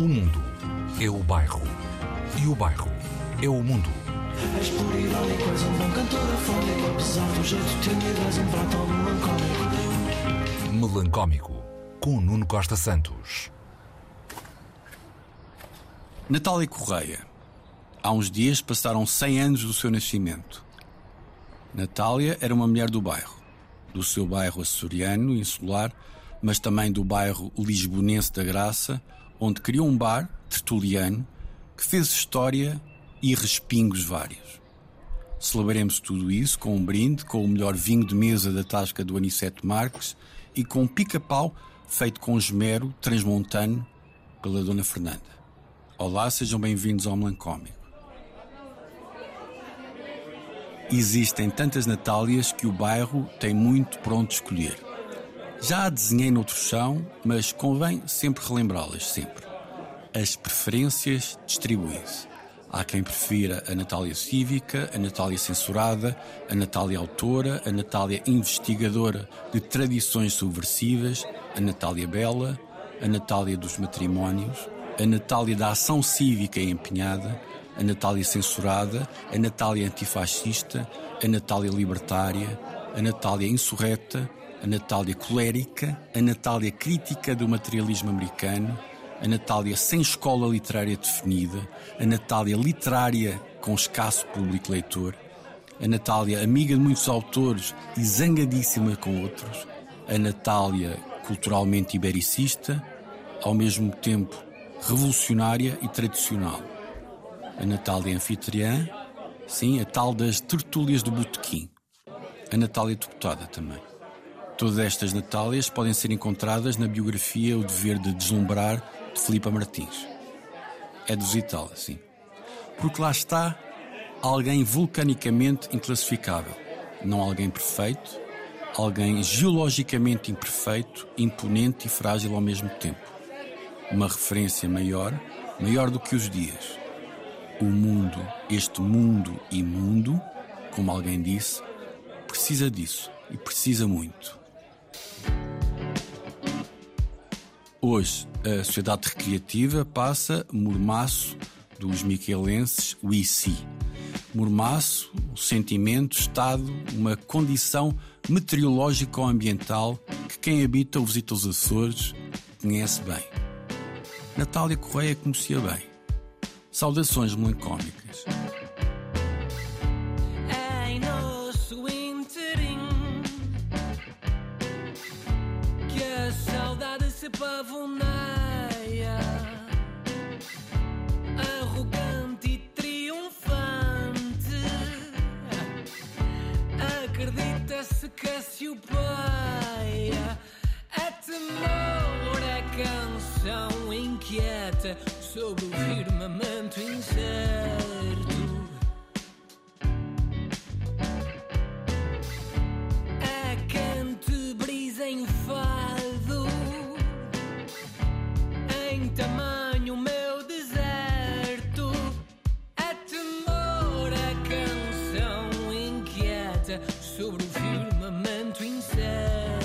O mundo é o bairro. E o bairro é o mundo. És por irónico, és um bom cantor afónico Apesar do jeito tímido, és um melancólico Melancómico. Com Nuno Costa Santos. Natália Correia. Há uns dias passaram 100 anos do seu nascimento. Natália era uma mulher do bairro, do seu bairro açoriano, insular, mas também do bairro lisbonense da Graça, onde criou um bar, tertuliano, que fez história e respingos vários. Celebremos tudo isso com um brinde com o melhor vinho de mesa da tasca do Aniceto Marques e com um pica-pau feito com esmero transmontano pela Dona Fernanda. Olá, sejam bem-vindos ao Melancómico. Existem tantas Natálias que o bairro tem muito pronto escolher. Já a desenhei noutro chão, mas convém sempre relembrá-las, sempre. As preferências distribuem-se. Há quem prefira a Natália cívica, a Natália censurada, a Natália autora, a Natália investigadora de tradições subversivas, a Natália bela, a Natália dos matrimónios, a Natália da ação cívica e empenhada, a Natália censurada, a Natália antifascista, a Natália libertária, a Natália insurreta, a Natália colérica, a Natália crítica do materialismo americano, a Natália sem escola literária definida, a Natália literária com escasso público leitor, a Natália amiga de muitos autores e zangadíssima com outros, a Natália culturalmente ibericista, ao mesmo tempo revolucionária e tradicional, a Natália anfitriã, sim, a tal das tertúlias do botequim, a Natália deputada também. Todas estas Natálias podem ser encontradas na biografia O Dever de Deslumbrar de Filipa Martins. É Itália, sim. Porque lá está alguém vulcanicamente inclassificável. Não alguém perfeito, alguém geologicamente imperfeito, imponente e frágil ao mesmo tempo. Uma referência maior, maior do que os dias. O mundo, este mundo imundo, como alguém disse, precisa disso e precisa muito. Hoje, a sociedade recreativa passa mormaço dos miquelenses, o ICI. Mormaço, sentimento, estado, uma condição meteorológico-ambiental que quem habita ou visita os Açores conhece bem. Natália Correia conhecia bem. Saudações melancómicas. Pavoneia Arrogante e triunfante. Acredita-se que se o peia É temor, é canção inquieta Sobre o firmamento incerto Sobre o firmamento incerto